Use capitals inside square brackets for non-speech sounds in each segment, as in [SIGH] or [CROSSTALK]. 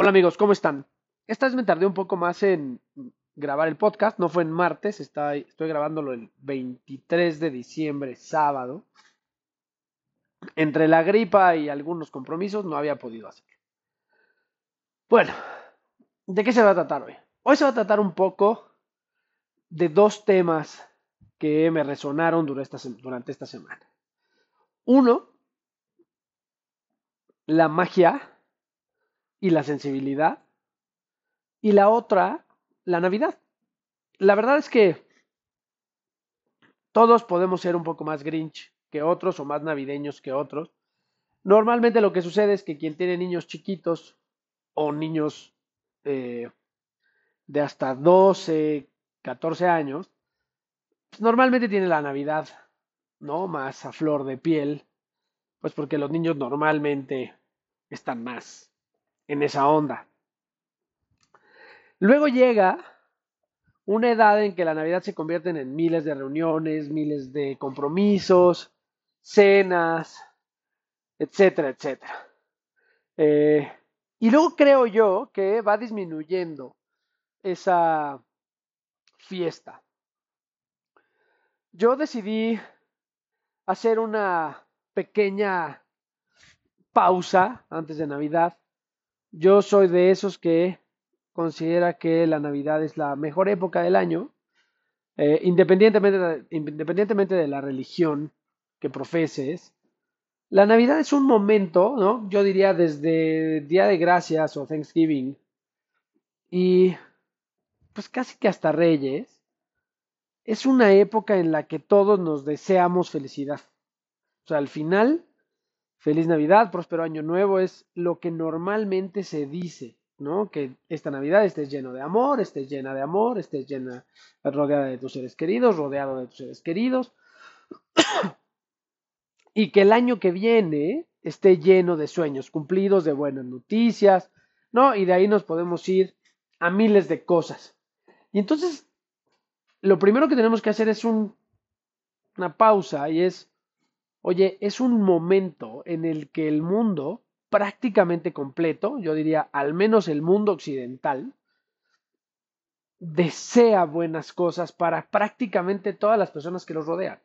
Hola amigos, ¿cómo están? Esta vez me tardé un poco más en grabar el podcast, no fue en martes, estoy, grabándolo el 23 de diciembre, sábado. Entre la gripa y algunos compromisos no había podido hacerlo. Bueno, ¿de qué se va a tratar hoy? Hoy se va a tratar un poco de dos temas que me resonaron durante esta semana. Uno, la magia y la sensibilidad. Y la otra, la Navidad. La verdad es que todos podemos ser un poco más Grinch que otros o más navideños que otros. Normalmente lo que sucede es que quien tiene niños chiquitos o niños eh, de hasta 12, 14 años, pues normalmente tiene la Navidad, ¿no? Más a flor de piel, pues porque los niños normalmente están más en esa onda. Luego llega una edad en que la Navidad se convierte en miles de reuniones, miles de compromisos, cenas, etcétera, etcétera. Eh, y luego creo yo que va disminuyendo esa fiesta. Yo decidí hacer una pequeña pausa antes de Navidad. Yo soy de esos que considera que la Navidad es la mejor época del año, eh, independientemente, de, independientemente de la religión que profeses. La Navidad es un momento, ¿no? Yo diría desde Día de Gracias o Thanksgiving y pues casi que hasta Reyes, es una época en la que todos nos deseamos felicidad. O sea, al final Feliz Navidad, próspero año nuevo es lo que normalmente se dice, ¿no? Que esta Navidad estés lleno de amor, estés llena de amor, estés llena, rodeada de tus seres queridos, rodeado de tus seres queridos. [CLEARS THROAT] y que el año que viene esté lleno de sueños cumplidos, de buenas noticias, ¿no? Y de ahí nos podemos ir a miles de cosas. Y entonces, lo primero que tenemos que hacer es un, una pausa y es Oye, es un momento en el que el mundo prácticamente completo, yo diría al menos el mundo occidental, desea buenas cosas para prácticamente todas las personas que los rodean.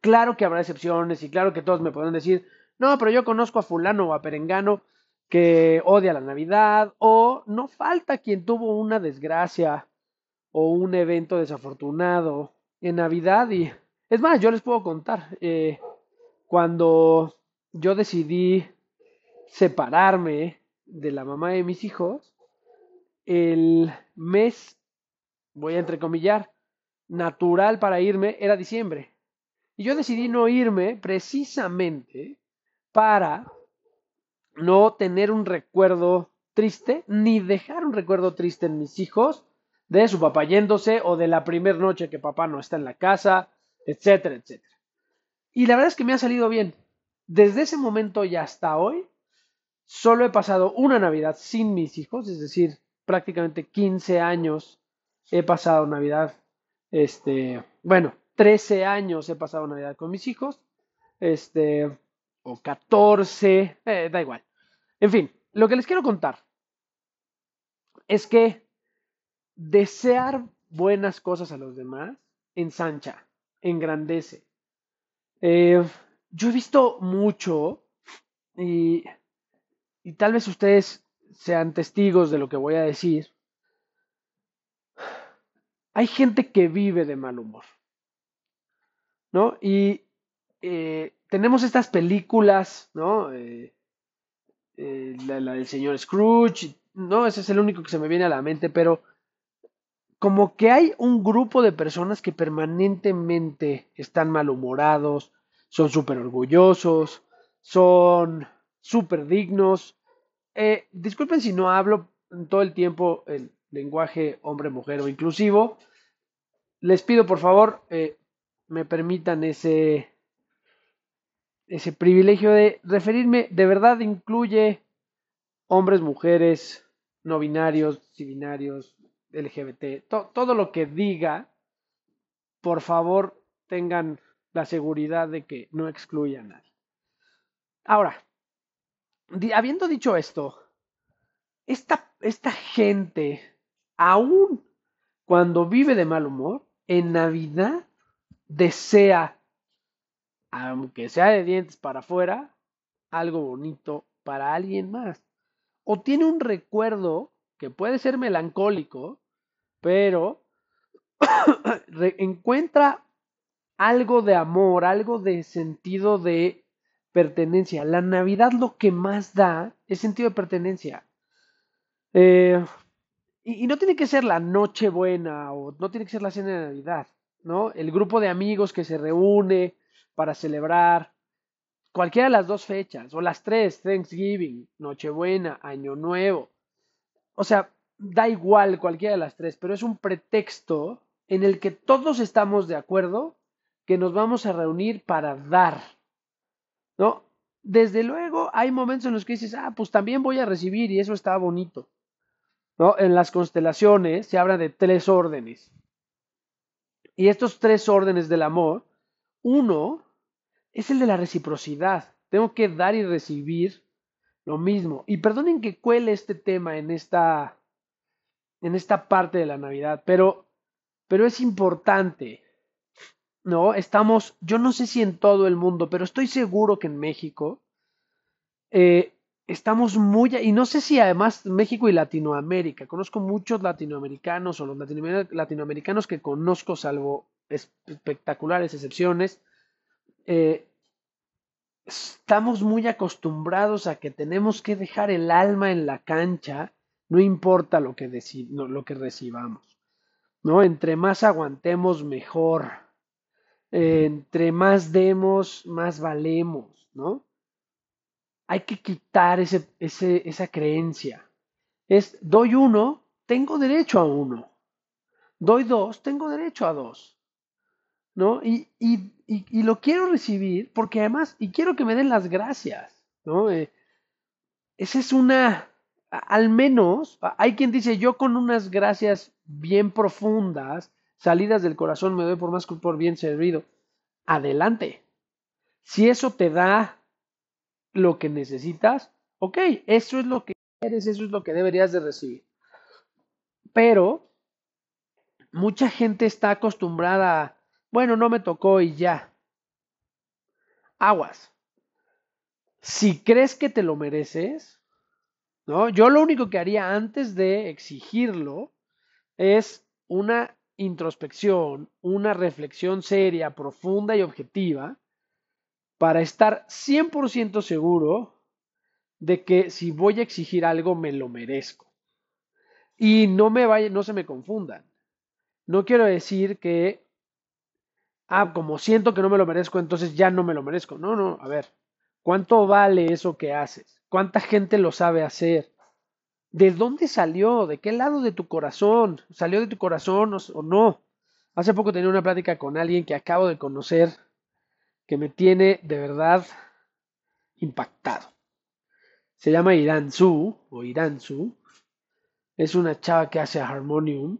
Claro que habrá excepciones y claro que todos me pueden decir, no, pero yo conozco a fulano o a perengano que odia la Navidad o no falta quien tuvo una desgracia o un evento desafortunado en Navidad y es más, yo les puedo contar, eh, cuando yo decidí separarme de la mamá de mis hijos, el mes, voy a entrecomillar, natural para irme era diciembre. Y yo decidí no irme precisamente para no tener un recuerdo triste, ni dejar un recuerdo triste en mis hijos de su papá yéndose o de la primera noche que papá no está en la casa etcétera, etcétera. Y la verdad es que me ha salido bien. Desde ese momento y hasta hoy, solo he pasado una Navidad sin mis hijos, es decir, prácticamente 15 años he pasado Navidad, este, bueno, 13 años he pasado Navidad con mis hijos, este, o 14, eh, da igual. En fin, lo que les quiero contar es que desear buenas cosas a los demás ensancha engrandece. Eh, yo he visto mucho y, y tal vez ustedes sean testigos de lo que voy a decir. Hay gente que vive de mal humor, ¿no? Y eh, tenemos estas películas, ¿no? Eh, la, la, del señor Scrooge, no, ese es el único que se me viene a la mente, pero como que hay un grupo de personas que permanentemente están malhumorados, son súper orgullosos, son súper dignos. Eh, disculpen si no hablo todo el tiempo el lenguaje hombre-mujer o inclusivo. Les pido por favor eh, me permitan ese, ese privilegio de referirme, de verdad incluye hombres, mujeres, no binarios, si binarios, LGBT, todo lo que diga, por favor tengan la seguridad de que no excluya a nadie. Ahora, habiendo dicho esto, esta, esta gente, aún cuando vive de mal humor, en Navidad desea, aunque sea de dientes para afuera, algo bonito para alguien más. O tiene un recuerdo que puede ser melancólico, pero [COUGHS] encuentra algo de amor, algo de sentido de pertenencia. La Navidad lo que más da es sentido de pertenencia. Eh, y, no tiene que ser la noche buena o no tiene que ser la cena de Navidad, ¿no? El grupo de amigos que se reúne para celebrar cualquiera de las dos fechas, o las tres, Thanksgiving, Nochebuena, Año Nuevo. O sea, da igual cualquiera de las tres, pero es un pretexto en el que todos estamos de acuerdo que nos vamos a reunir para dar, ¿no? Desde luego hay momentos en los que dices, ah, pues también voy a recibir y eso está bonito, ¿no? En las constelaciones se habla de tres órdenes. Y estos tres órdenes del amor, uno es el de la reciprocidad. Tengo que dar y recibir lo mismo. Y perdonen que cuele este tema en esta, en esta parte de la Navidad, pero, pero es importante. ¿no? Estamos, yo no sé si en todo el mundo, pero estoy seguro que en México eh, estamos muy, y no sé si además México y Latinoamérica, conozco muchos latinoamericanos o los latinoamericanos que conozco, salvo espectaculares excepciones, eh, estamos muy acostumbrados a que tenemos que dejar el alma en la cancha, no importa lo que, lo que recibamos. ¿no? Entre más aguantemos, mejor entre más demos, más valemos, ¿no? Hay que quitar ese, esa creencia. Es, doy uno, tengo derecho a uno. Doy dos, tengo derecho a dos. ¿No? Y, y, y, lo quiero recibir porque además, y quiero que me den las gracias, ¿no? Eh, esa es una, al menos, hay quien dice, yo con unas gracias bien profundas, salidas del corazón me doy por más por bien servido. Adelante. Si eso te da lo que necesitas, ok, eso es lo que quieres, eso es lo que deberías de recibir. Pero mucha gente está acostumbrada bueno, no me tocó y ya. Aguas. Si crees que te lo mereces, ¿no? Yo lo único que haría antes de exigirlo es una introspección, una reflexión seria, profunda y objetiva para estar 100% seguro de que si voy a exigir algo me lo merezco. Y no me vaya, no se me confundan. No quiero decir que ah, como siento que no me lo merezco, entonces ya no me lo merezco. No, no, a ver. ¿Cuánto vale eso que haces? ¿Cuánta gente lo sabe hacer? ¿De dónde salió? ¿De qué lado de tu corazón? ¿Salió de tu corazón o, no? Hace poco tenía una plática con alguien que acabo de conocer que me tiene de verdad impactado. Se llama Irán Su o Irán Su. Es una chava que hace Harmonium,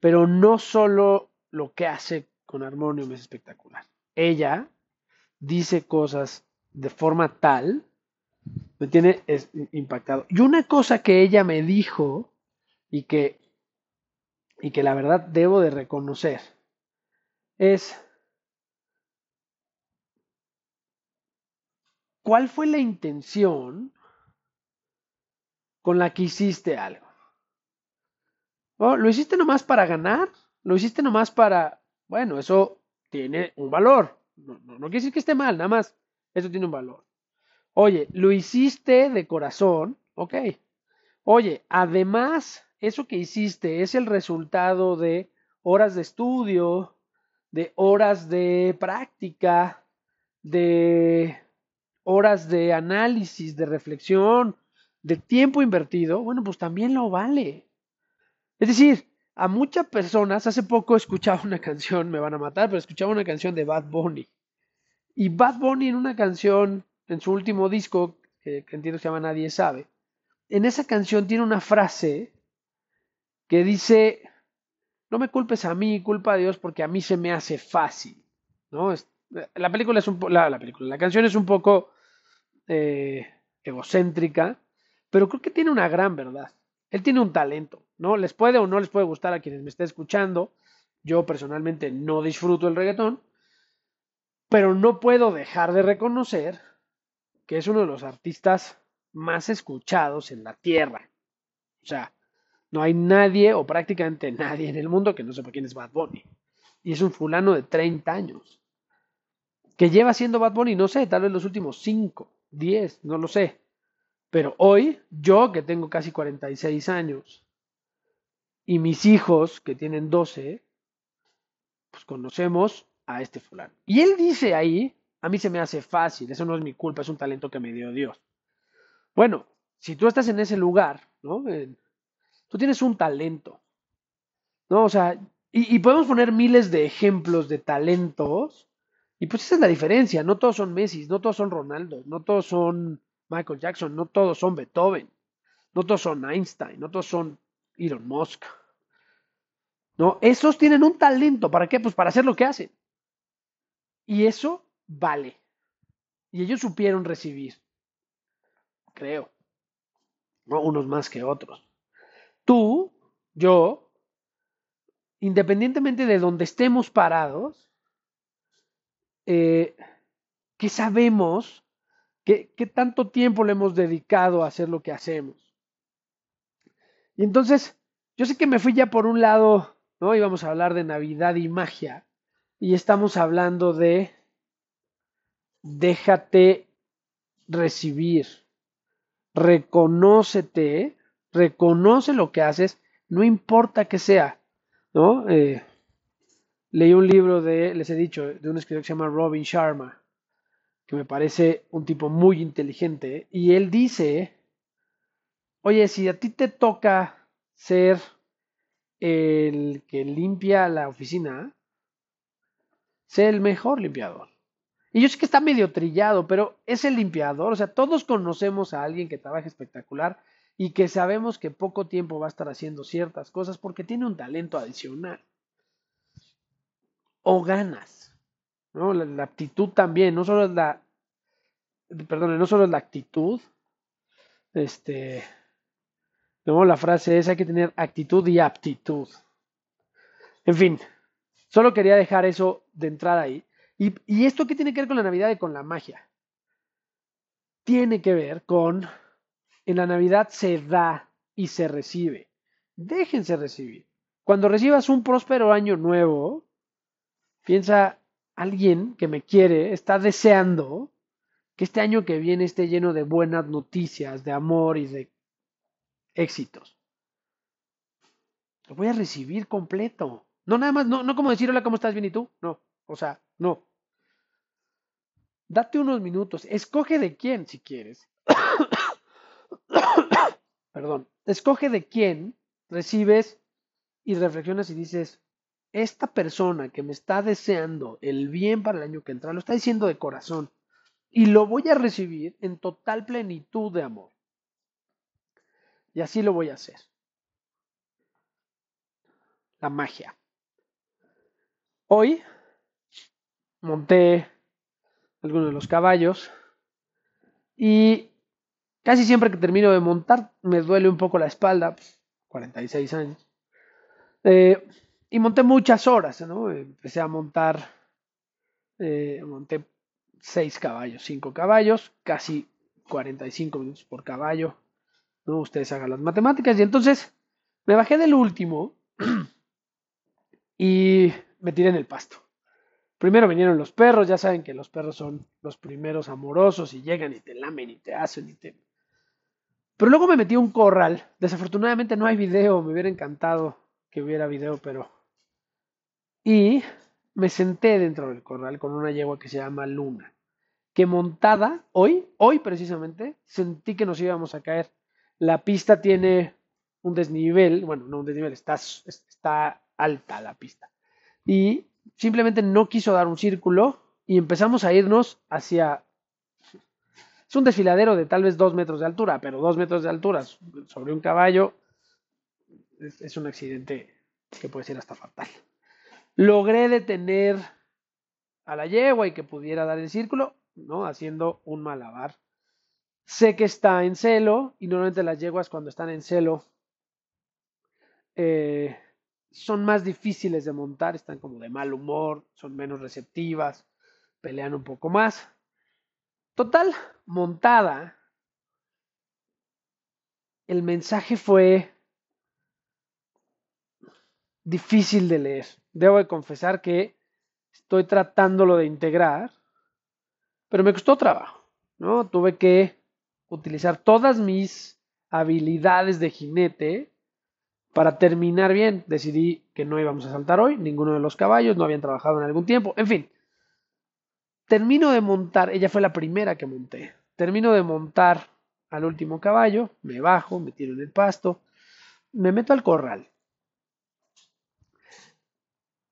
pero no solo lo que hace con Harmonium es espectacular. Ella dice cosas de forma tal me tiene impactado. Y una cosa que ella me dijo y que, y que la verdad debo de reconocer es, ¿cuál fue la intención con la que hiciste algo? ¿Oh, ¿Lo hiciste nomás para ganar? ¿Lo hiciste nomás para... Bueno, eso tiene un valor. No, quiere decir que esté mal, nada más. Eso tiene un valor. Oye, lo hiciste de corazón, ok. Oye, además, eso que hiciste es el resultado de horas de estudio, de horas de práctica, de horas de análisis, de reflexión, de tiempo invertido, bueno, pues también lo vale. Es decir, a muchas personas, hace poco escuchaba una canción, me van a matar, pero escuchaba una canción de Bad Bunny. Y Bad Bunny en una canción en su último disco, que, entiendo que se llama Nadie sabe, en esa canción tiene una frase que dice, no me culpes a mí, culpa a Dios porque a mí se me hace fácil. ¿no? la película es un la, película, la canción es un poco eh, egocéntrica, pero creo que tiene una gran verdad. Él tiene un talento, ¿no? Les puede o no les puede gustar a quienes me estén escuchando. Yo personalmente no disfruto el reggaetón, pero no puedo dejar de reconocer que es uno de los artistas más escuchados en la tierra. O sea, no hay nadie o prácticamente nadie en el mundo que no sepa quién es Bad Bunny. Y es un fulano de 30 años. Que lleva siendo Bad Bunny, no sé, tal vez los últimos 5, 10, no lo sé. Pero hoy, yo que tengo casi 46 años, y mis hijos que tienen 12, pues conocemos a este fulano. Y él dice ahí, a mí se me hace fácil, eso no es mi culpa, es un talento que me dio Dios. Bueno, si tú estás en ese lugar, ¿no? tú tienes un talento, ¿no? O sea, y, y, podemos poner miles de ejemplos de talentos, y pues esa es la diferencia, no todos son Messi, no todos son Ronaldo, no todos son Michael Jackson, no todos son Beethoven, no todos son Einstein, no todos son Elon Musk. No, esos tienen un talento, ¿para qué? Pues para hacer lo que hacen. Y eso vale. Y ellos supieron recibir. Creo. ¿no? Unos más que otros. Tú, yo, independientemente de donde estemos parados, eh, ¿qué sabemos? ¿Qué, ¿Qué tanto tiempo le hemos dedicado a hacer lo que hacemos? Y entonces, yo sé que me fui ya por un lado, ¿no? Íbamos a hablar de Navidad y magia. Y estamos hablando de déjate recibir, reconócete, reconoce lo que haces, no importa que sea, ¿no? Eh, leí un libro de, les he dicho, de un escritor que se llama Robin Sharma, que me parece un tipo muy inteligente, y él dice, oye, si a ti te toca ser el que limpia la oficina, sé el mejor limpiador. Y yo sé que está medio trillado, pero es el limpiador. O sea, todos conocemos a alguien que trabaja espectacular y que sabemos que poco tiempo va a estar haciendo ciertas cosas porque tiene un talento adicional. O ganas. ¿no? La, aptitud también, no solo es la. Perdón, no solo es la actitud. Este. No, la frase es hay que tener actitud y aptitud. En fin, Solo quería dejar eso de entrada ahí. ¿Y, esto qué tiene que ver con la Navidad y con la magia? Tiene que ver con, en la Navidad se da y se recibe. Déjense recibir. Cuando recibas un próspero año nuevo, piensa, alguien que me quiere está deseando que este año que viene esté lleno de buenas noticias, de amor y de éxitos. Lo voy a recibir completo. No nada más, no, no como decir hola, ¿cómo estás? Bien, ¿y tú? No, o sea, no. Date unos minutos, escoge de quién si quieres. [COUGHS] Perdón, escoge de quién recibes y reflexionas y dices, esta persona que me está deseando el bien para el año que entra, lo está diciendo de corazón y lo voy a recibir en total plenitud de amor. Y así lo voy a hacer. La magia. Hoy monté algunos de los caballos y casi siempre que termino de montar me duele un poco la espalda, 46 años. Eh, y monté muchas horas, ¿no? Empecé a montar, eh, monté 6 caballos, 5 caballos, casi 45 minutos por caballo, ¿no? Ustedes hagan las matemáticas y entonces me bajé del último [CLEARS THROAT] y me tiré en el pasto. Primero vinieron los perros, ya saben que los perros son los primeros amorosos y llegan y te lamen y te hacen y te... Pero luego me metí a un corral. Desafortunadamente no hay video, me hubiera encantado que hubiera video, pero... Y me senté dentro del corral con una yegua que se llama Luna, que montada hoy, hoy precisamente, sentí que nos íbamos a caer. La pista tiene un desnivel, bueno, no un desnivel, está, alta la pista y simplemente no quiso dar un círculo y empezamos a irnos hacia... Es un desfiladero de tal vez dos metros de altura, pero dos metros de altura sobre un caballo es, un accidente que puede ser hasta fatal. Logré detener a la yegua y que pudiera dar el círculo, ¿no? Haciendo un malabar. Sé que está en celo y normalmente las yeguas cuando están en celo eh, son más difíciles de montar, están como de mal humor, son menos receptivas, pelean un poco más. Total, montada, el mensaje fue difícil de leer. Debo de confesar que estoy tratándolo de integrar, pero me costó trabajo, ¿no? Tuve que utilizar todas mis habilidades de jinete para terminar bien. Decidí que no íbamos a saltar hoy, ninguno de los caballos, no habían trabajado en algún tiempo, en fin. Termino de montar, ella fue la primera que monté. Termino de montar al último caballo, me bajo, me tiro en el pasto, me meto al corral.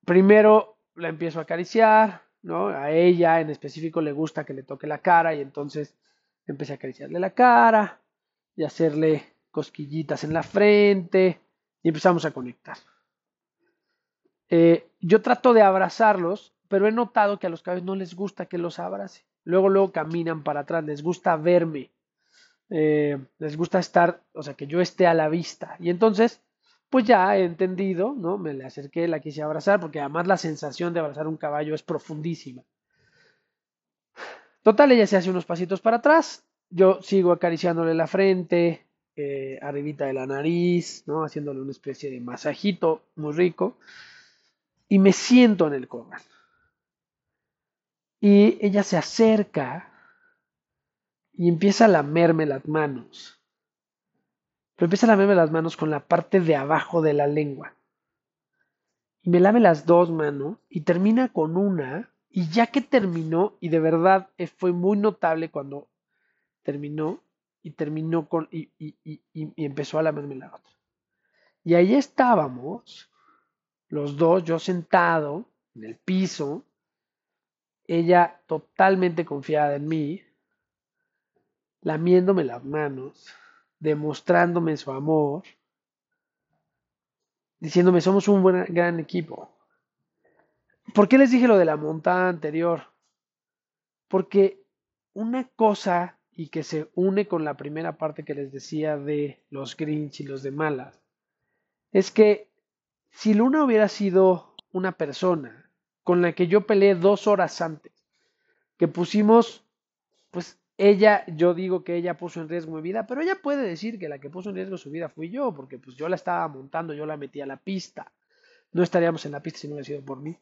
Primero la empiezo a acariciar, ¿no? A ella en específico le gusta que le toque la cara y entonces empecé a acariciarle la cara y hacerle cosquillitas en la frente y empezamos a conectar. Eh, yo trato de abrazarlos, pero he notado que a los caballos no les gusta que los abrace. Luego, luego caminan para atrás, les gusta verme, eh, les gusta estar, o sea, que yo esté a la vista. Y entonces, pues ya he entendido, ¿no? Me le acerqué, la quise abrazar, porque además la sensación de abrazar un caballo es profundísima. Total, ella se hace unos pasitos para atrás, yo sigo acariciándole la frente, eh, arribita de la nariz, ¿no? Haciéndole una especie de masajito muy rico, y me siento en el corral. Y ella se acerca y empieza a lamerme las manos. Pero empieza a lamerme las manos con la parte de abajo de la lengua. Y me lame las dos manos y termina con una. Y ya que terminó, y de verdad eh, fue muy notable cuando terminó, y terminó con. y, y, y, y empezó a lamerme la otra. Y ahí estábamos, los dos, yo sentado en el piso, ella totalmente confiada en mí, lamiéndome las manos, demostrándome su amor, diciéndome somos un buen, gran equipo. ¿Por qué les dije lo de la montada anterior? Porque una cosa y que se une con la primera parte que les decía de los Grinch y los de malas, es que si Luna hubiera sido una persona con la que yo peleé dos horas antes, que pusimos pues ella, yo digo que ella puso en riesgo mi vida, pero ella puede decir que la que puso en riesgo su vida fui yo, porque pues yo la estaba montando, yo la metí a la pista. No estaríamos en la pista si no hubiera sido por mí.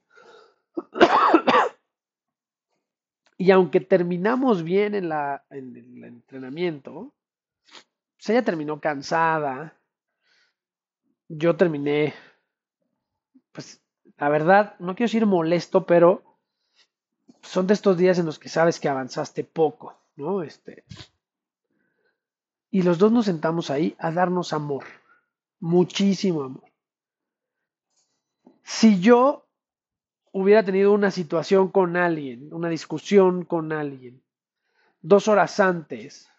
Y aunque terminamos bien en, la, en el entrenamiento, pues ella terminó cansada. Yo terminé, pues la verdad, no quiero decir molesto, pero son de estos días en los que sabes que avanzaste poco. ¿no? Este, y los dos nos sentamos ahí a darnos amor, muchísimo amor. Si yo hubiera tenido una situación con alguien, una discusión con alguien, dos horas antes,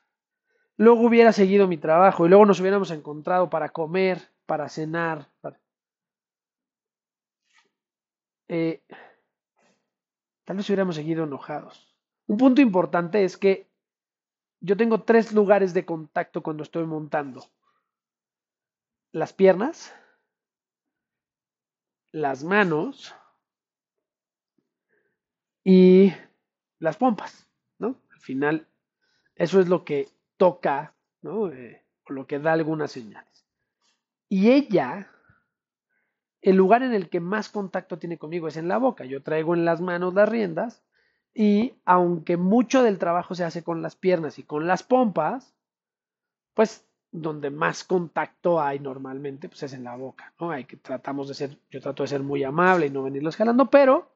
luego hubiera seguido mi trabajo y luego nos hubiéramos encontrado para comer, para cenar, eh, tal vez hubiéramos seguido enojados. Un punto importante es que yo tengo tres lugares de contacto cuando estoy montando. Las piernas, las manos y las pompas, ¿no? Al final, eso es lo que toca, ¿no? Eh, o lo que da algunas señales. Y ella, el lugar en el que más contacto tiene conmigo es en la boca. Yo traigo en las manos las riendas y aunque mucho del trabajo se hace con las piernas y con las pompas, pues donde más contacto hay normalmente, pues es en la boca, ¿no? Hay que tratamos de ser, yo trato de ser muy amable y no venirlos jalando, pero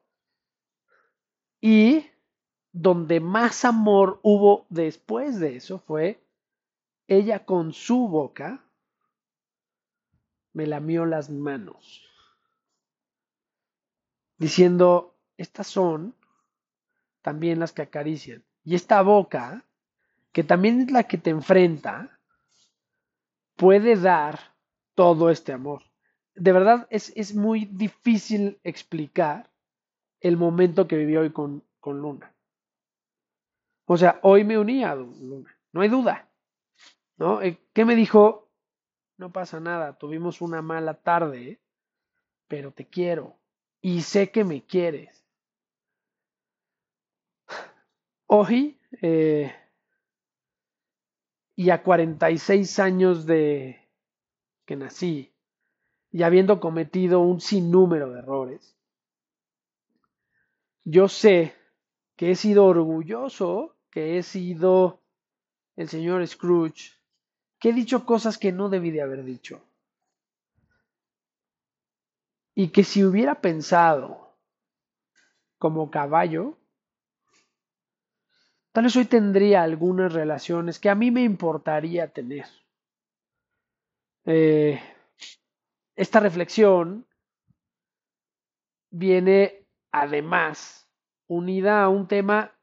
y donde más amor hubo después de eso fue ella con su boca me lamió las manos, diciendo, estas son también las que acarician. Y esta boca, que también es la que te enfrenta, puede dar todo este amor. De verdad es, es muy difícil explicar el momento que viví hoy con, con Luna. O sea, hoy me uní a Luna. no hay duda. ¿No? Eh, ¿Qué me dijo? No pasa nada, tuvimos una mala tarde, pero te quiero y sé que me quieres. Hoy, eh, y a 46 años de que nací, y habiendo cometido un sinnúmero de errores, yo sé que he sido orgulloso, que he sido el señor Scrooge, que he dicho cosas que no debí de haber dicho. Y que si hubiera pensado como caballo, tal vez hoy tendría algunas relaciones que a mí me importaría tener. Eh, esta reflexión viene además unida a un tema,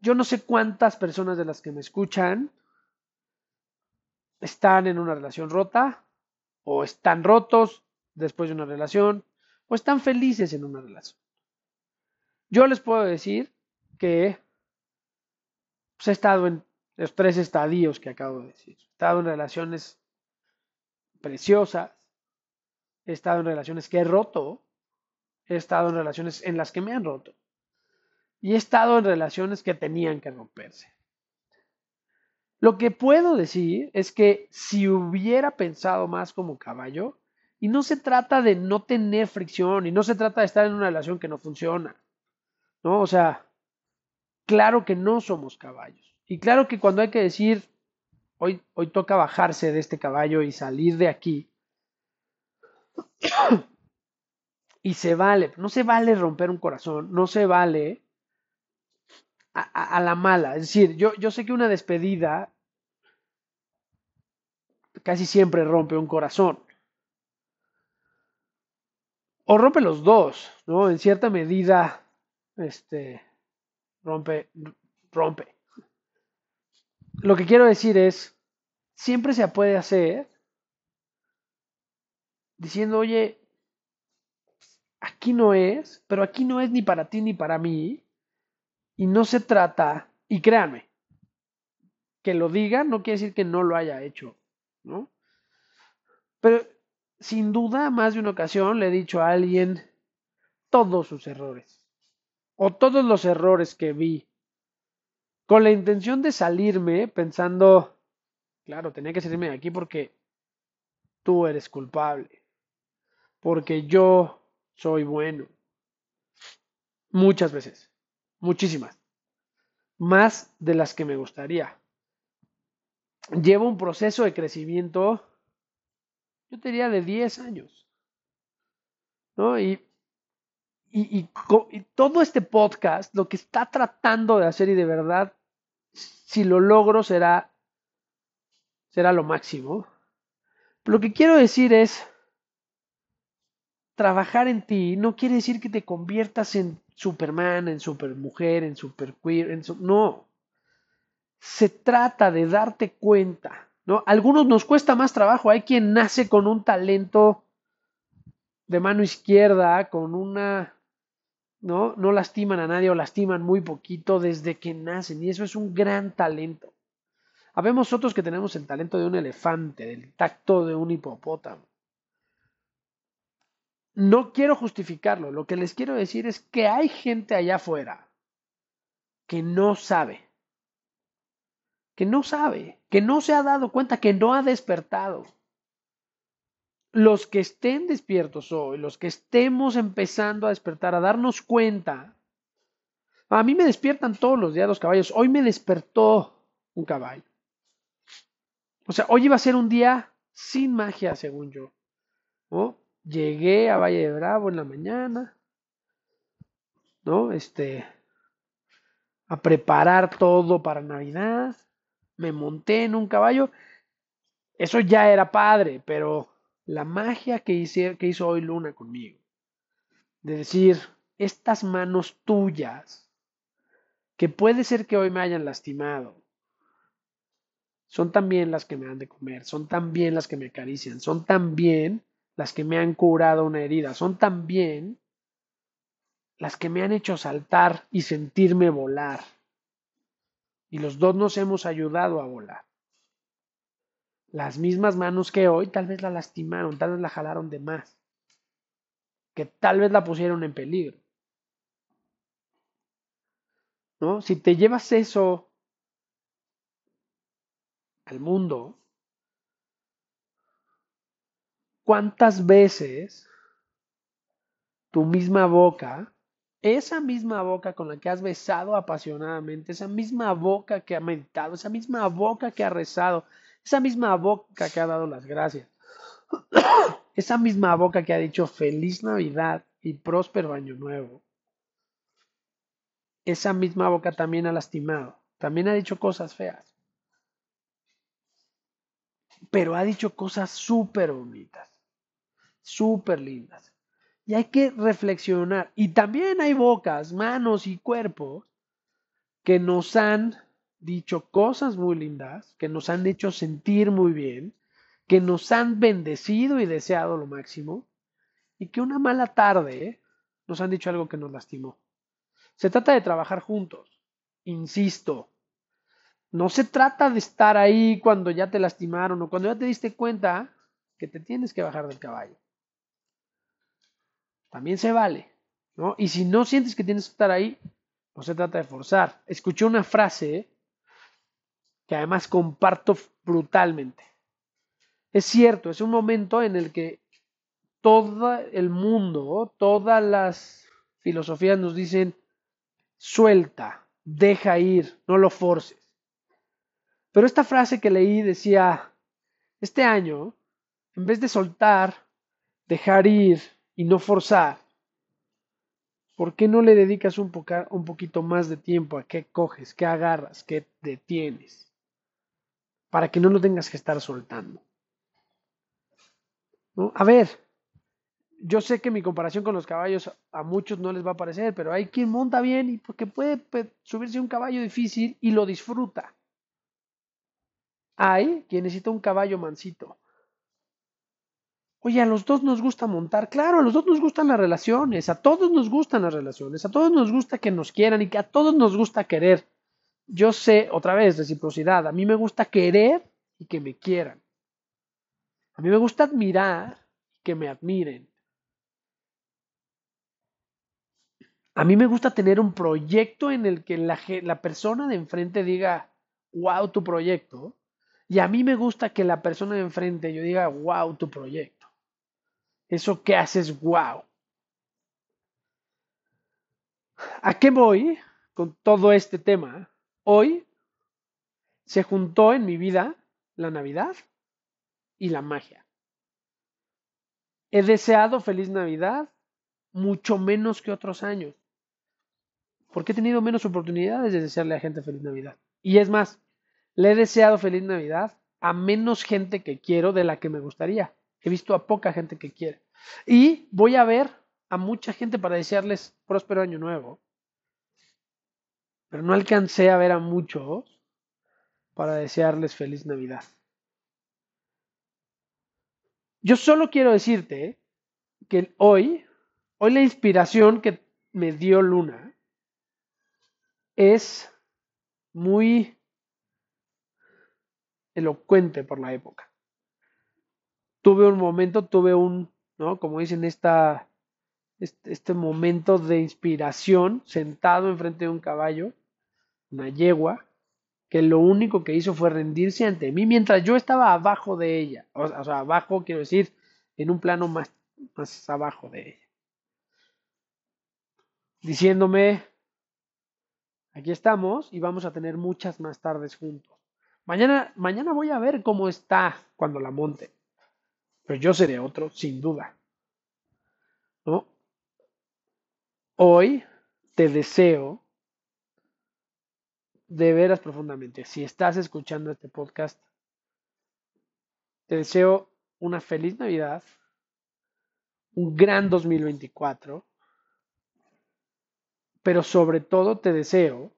yo no sé cuántas personas de las que me escuchan están en una relación rota o están rotos después de una relación o están felices en una relación. Yo les puedo decir que pues, he estado en los tres estadios que acabo de decir. He estado en relaciones preciosas, he estado en relaciones que he roto, he estado en relaciones en las que me han roto y he estado en relaciones que tenían que romperse. Lo que puedo decir es que si hubiera pensado más como caballo, y no se trata de no tener fricción, y no se trata de estar en una relación que no funciona, ¿no? O sea, claro que no somos caballos. Y claro que cuando hay que decir, hoy, hoy toca bajarse de este caballo y salir de aquí, y se vale, no se vale romper un corazón, no se vale a, la mala. Es decir, yo, yo sé que una despedida casi siempre rompe un corazón. O rompe los dos, ¿no? En cierta medida, este, rompe, rompe. Lo que quiero decir es, siempre se puede hacer diciendo, oye, aquí no es, pero aquí no es ni para ti ni para mí. Y no se trata, y créanme, que lo diga no quiere decir que no lo haya hecho, ¿no? Pero sin duda, más de una ocasión le he dicho a alguien todos sus errores, o todos los errores que vi, con la intención de salirme pensando, claro, tenía que salirme de aquí porque tú eres culpable porque yo soy bueno. Muchas veces, muchísimas, más de las que me gustaría. Llevo un proceso de crecimiento, yo te diría de 10 años. ¿no? Y, y, y, y todo este podcast, lo que está tratando de hacer y de verdad, si lo logro, será, será lo máximo. Lo que quiero decir es, trabajar en ti no quiere decir que te conviertas en Superman, en Supermujer, en Superqueer, en no. Se trata de darte cuenta, ¿no? algunos nos cuesta más trabajo, hay quien nace con un talento de mano izquierda, con una ¿no? No lastiman a nadie o lastiman muy poquito desde que nacen y eso es un gran talento. Habemos otros que tenemos el talento de un elefante, del tacto de un hipopótamo. No quiero justificarlo, lo que les quiero decir es que hay gente allá afuera que no sabe, que no sabe, que no se ha dado cuenta, que no ha despertado. Los que estén despiertos hoy, los que estemos empezando a despertar, a darnos cuenta, a mí me despiertan todos los días los caballos, hoy me despertó un caballo. O sea, hoy iba a ser un día sin magia, según yo. ¿no? Llegué a Valle de Bravo en la mañana, ¿no? Este, a preparar todo para Navidad. Me monté en un caballo. Eso ya era padre, pero la magia que, que hizo hoy Luna conmigo, de decir, estas manos tuyas, que puede ser que hoy me hayan lastimado, son también las que me dan de comer, son también las que me acarician, son también las que me han curado una herida, son también las que me han hecho saltar y sentirme volar. Y los dos nos hemos ayudado a volar. Las mismas manos que hoy tal vez la lastimaron, tal vez la jalaron de más, que tal vez la pusieron en peligro. ¿No? Si te llevas eso al mundo, ¿cuántas veces tu misma boca, esa misma boca con la que has besado apasionadamente, esa misma boca que ha meditado, esa misma boca que ha rezado, esa misma boca que ha dado las gracias. [COUGHS] Esa misma boca que ha dicho feliz Navidad y próspero año nuevo. Esa misma boca también ha lastimado. También ha dicho cosas feas. Pero ha dicho cosas súper bonitas. Súper lindas. Y hay que reflexionar. Y también hay bocas, manos y cuerpos que nos han dicho cosas muy lindas, que nos han hecho sentir muy bien, que nos han bendecido y deseado lo máximo, y que una mala tarde nos han dicho algo que nos lastimó. Se trata de trabajar juntos, insisto. No se trata de estar ahí cuando ya te lastimaron o cuando ya te diste cuenta que te tienes que bajar del caballo. También se vale, ¿no? Y si no sientes que tienes que estar ahí, no se trata de forzar. Escuché una frase que además comparto brutalmente. Es cierto, es un momento en el que todo el mundo, todas las filosofías nos dicen, suelta, deja ir, no lo forces. Pero esta frase que leí decía, este año, en vez de soltar, dejar ir y no forzar, ¿por qué no le dedicas un, un poquito más de tiempo a qué coges, qué agarras, qué detienes? para que no lo tengas que estar soltando. A ver, yo sé que mi comparación con los caballos a muchos no les va a parecer, pero hay quien monta bien y porque puede subirse a un caballo difícil y lo disfruta. Hay quien necesita un caballo mansito. Oye, a los dos nos gusta montar. Claro, a los dos nos gustan las relaciones, a todos nos gustan las relaciones, a todos nos gusta que nos quieran y que a todos nos gusta querer yo sé, otra vez, reciprocidad, a mí me gusta querer y que me quieran. A mí me gusta admirar y que me admiren. A mí me gusta tener un proyecto en el que la, persona de enfrente diga, wow, tu proyecto. Y a mí me gusta que la persona de enfrente yo diga, wow, tu proyecto. Eso que haces, wow. ¿A qué voy con todo este tema? Hoy se juntó en mi vida la Navidad y la magia. He deseado feliz Navidad mucho menos que otros años, porque he tenido menos oportunidades de desearle a gente feliz Navidad. Y es más, le he deseado feliz Navidad a menos gente que quiero de la que me gustaría. He visto a poca gente que quiere. Y voy a ver a mucha gente para desearles próspero año nuevo pero no alcancé a ver a muchos para desearles feliz Navidad. Yo solo quiero decirte que hoy, hoy la inspiración que me dio Luna es muy elocuente por la época. Tuve un momento, tuve un, ¿no? Como dicen, esta, este, momento de inspiración sentado enfrente de un caballo una yegua, que lo único que hizo fue rendirse ante mí mientras yo estaba abajo de ella. O, sea, abajo, quiero decir, en un plano más, más abajo de ella. Diciéndome, aquí estamos y vamos a tener muchas más tardes juntos. Mañana, mañana voy a ver cómo está cuando la monte. Pero yo seré otro, sin duda. Hoy te deseo de veras profundamente, si estás escuchando este podcast, te deseo una feliz Navidad, un gran 2024, pero sobre todo te deseo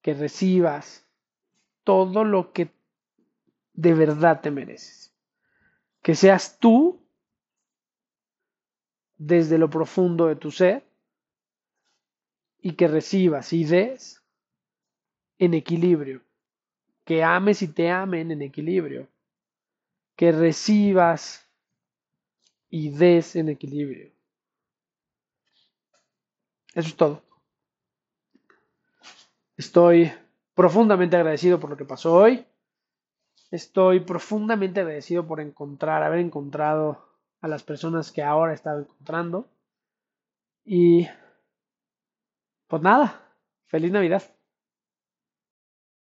que recibas todo lo que de verdad te mereces. Que seas tú desde lo profundo de tu ser y que recibas y des en equilibrio, que ames y te amen en equilibrio, que recibas y des en equilibrio. Eso es todo. Estoy profundamente agradecido por lo que pasó hoy. Estoy profundamente agradecido por encontrar, haber encontrado a las personas que ahora he estado encontrando. Y pues nada, feliz Navidad.